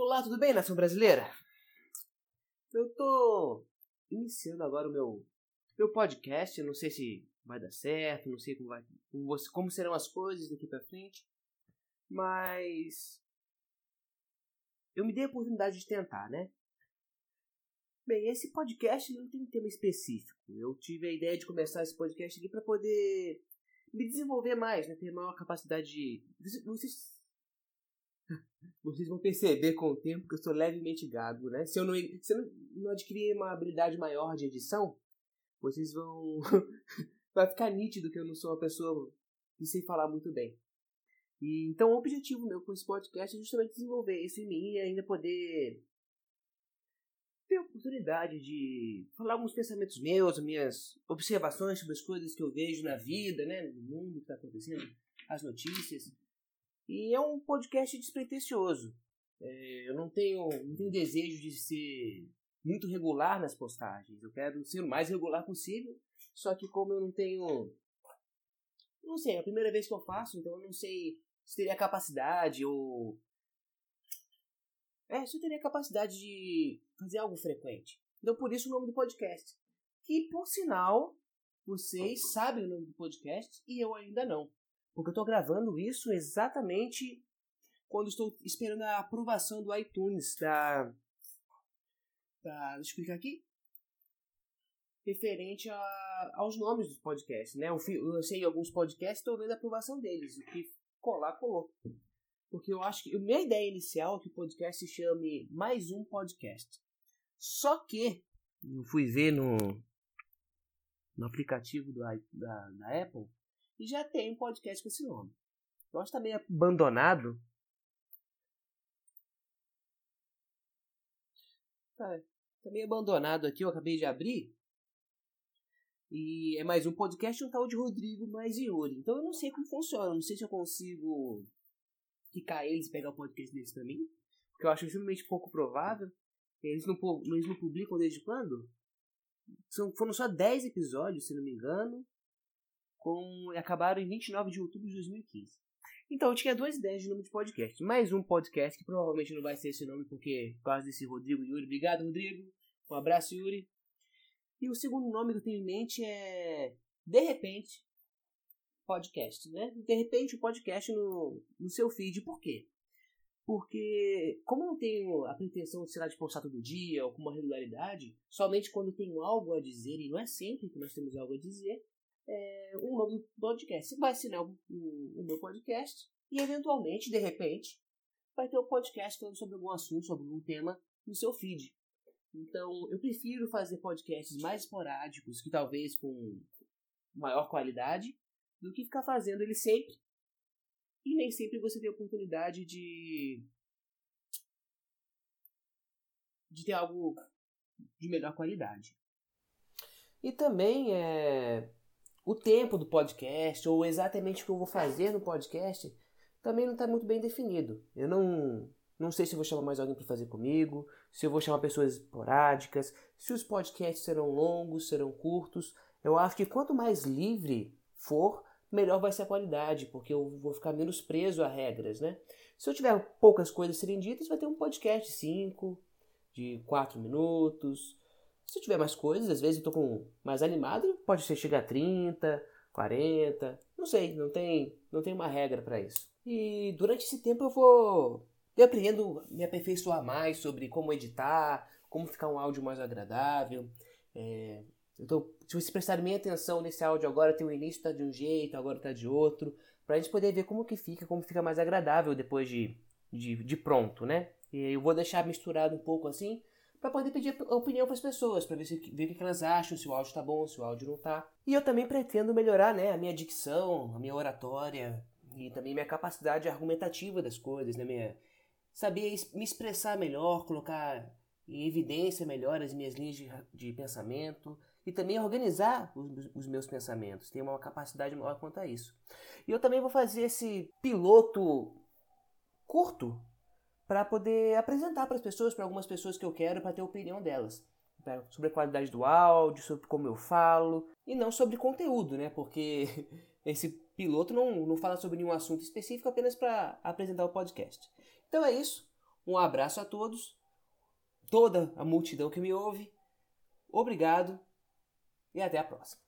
Olá, tudo bem, nação brasileira? Eu tô iniciando agora o meu, meu podcast. Eu não sei se vai dar certo, não sei como, vai, como, como serão as coisas daqui pra frente, mas eu me dei a oportunidade de tentar, né? Bem, esse podcast não tem um tema específico. Eu tive a ideia de começar esse podcast aqui para poder me desenvolver mais, né? Ter maior capacidade de. Vocês vocês vão perceber com o tempo que eu sou levemente gago, né? Se eu não, se eu não adquirir uma habilidade maior de edição, vocês vão. vai ficar nítido que eu não sou uma pessoa que sei falar muito bem. E, então, o objetivo meu com esse podcast é justamente desenvolver isso em mim e ainda poder ter a oportunidade de falar alguns pensamentos meus, minhas observações sobre as coisas que eu vejo na vida, né, no mundo que está acontecendo, as notícias. E é um podcast despretensioso. É, eu não tenho, não tenho desejo de ser muito regular nas postagens. Eu quero ser o mais regular possível. Só que como eu não tenho. Não sei, é a primeira vez que eu faço, então eu não sei se teria capacidade ou. É, se eu teria capacidade de fazer algo frequente. Então por isso o nome do podcast. Que por sinal, vocês sabem o nome do podcast e eu ainda não. Porque eu estou gravando isso exatamente quando estou esperando a aprovação do iTunes da. da deixa eu explicar aqui. Referente a, aos nomes dos podcasts, né? Eu, eu sei alguns podcasts estou vendo a aprovação deles. O que colar, colou. Porque eu acho que. A minha ideia inicial é que o podcast se chame Mais um Podcast. Só que eu fui ver no, no aplicativo do, da, da Apple e já tem um podcast com esse nome. Eu acho que tá meio abandonado. Tá, tá meio abandonado aqui, eu acabei de abrir. E é mais um podcast um tal de Rodrigo mais Yuri. Então eu não sei como funciona. Não sei se eu consigo ficar eles e pegar o podcast deles pra mim. Porque eu acho extremamente pouco provável. Eles não, eles não publicam desde quando? São, foram só 10 episódios, se não me engano com acabaram em 29 de outubro de 2015. Então, eu tinha duas ideias de nome de podcast. Mais um podcast, que provavelmente não vai ser esse nome, porque por causa desse Rodrigo Yuri. Obrigado, Rodrigo. Um abraço, Yuri. E o segundo nome que eu tenho em mente é De Repente Podcast, né? De repente o podcast no, no seu feed. Por quê? Porque, como eu não tenho a pretensão de, sei lá, de postar todo dia ou com uma regularidade, somente quando tenho algo a dizer, e não é sempre que nós temos algo a dizer, é, um nome do podcast. Você vai assinar o, o, o, meu podcast e, eventualmente, de repente, vai ter um podcast falando sobre algum assunto, sobre algum tema no seu feed. Então, eu prefiro fazer podcasts mais esporádicos, que talvez com maior qualidade, do que ficar fazendo ele sempre. E nem sempre você tem a oportunidade de. de ter algo de melhor qualidade. E também é o tempo do podcast, ou exatamente o que eu vou fazer no podcast, também não está muito bem definido. Eu não, não sei se vou chamar mais alguém para fazer comigo, se eu vou chamar pessoas esporádicas, se os podcasts serão longos, serão curtos. Eu acho que quanto mais livre for, melhor vai ser a qualidade, porque eu vou ficar menos preso a regras, né? Se eu tiver poucas coisas serem ditas, vai ter um podcast de 5, de 4 minutos, se tiver mais coisas, às vezes eu tô com mais animado, pode ser chegar a 30, 40, não sei, não tem, não tem uma regra para isso. E durante esse tempo eu vou eu aprendendo me aperfeiçoar mais sobre como editar, como ficar um áudio mais agradável. É, então, se vocês prestarem minha atenção nesse áudio agora, tem o início tá de um jeito, agora tá de outro, pra gente poder ver como que fica, como fica mais agradável depois de, de, de pronto, né? E eu vou deixar misturado um pouco assim, para poder pedir opinião para as pessoas, para ver, se, ver o que elas acham, se o áudio está bom, se o áudio não está. E eu também pretendo melhorar né, a minha dicção, a minha oratória e também minha capacidade argumentativa das coisas, né, minha, saber me expressar melhor, colocar em evidência melhor as minhas linhas de, de pensamento e também organizar os, os, meus pensamentos, ter uma capacidade maior quanto a isso. E eu também vou fazer esse piloto curto para poder apresentar para as pessoas, para algumas pessoas que eu quero, para ter a opinião delas. Sobre a qualidade do áudio, sobre como eu falo, e não sobre conteúdo, né? Porque esse piloto não, não fala sobre nenhum assunto específico, apenas para apresentar o podcast. Então é isso. Um abraço a todos, toda a multidão que me ouve. Obrigado e até a próxima.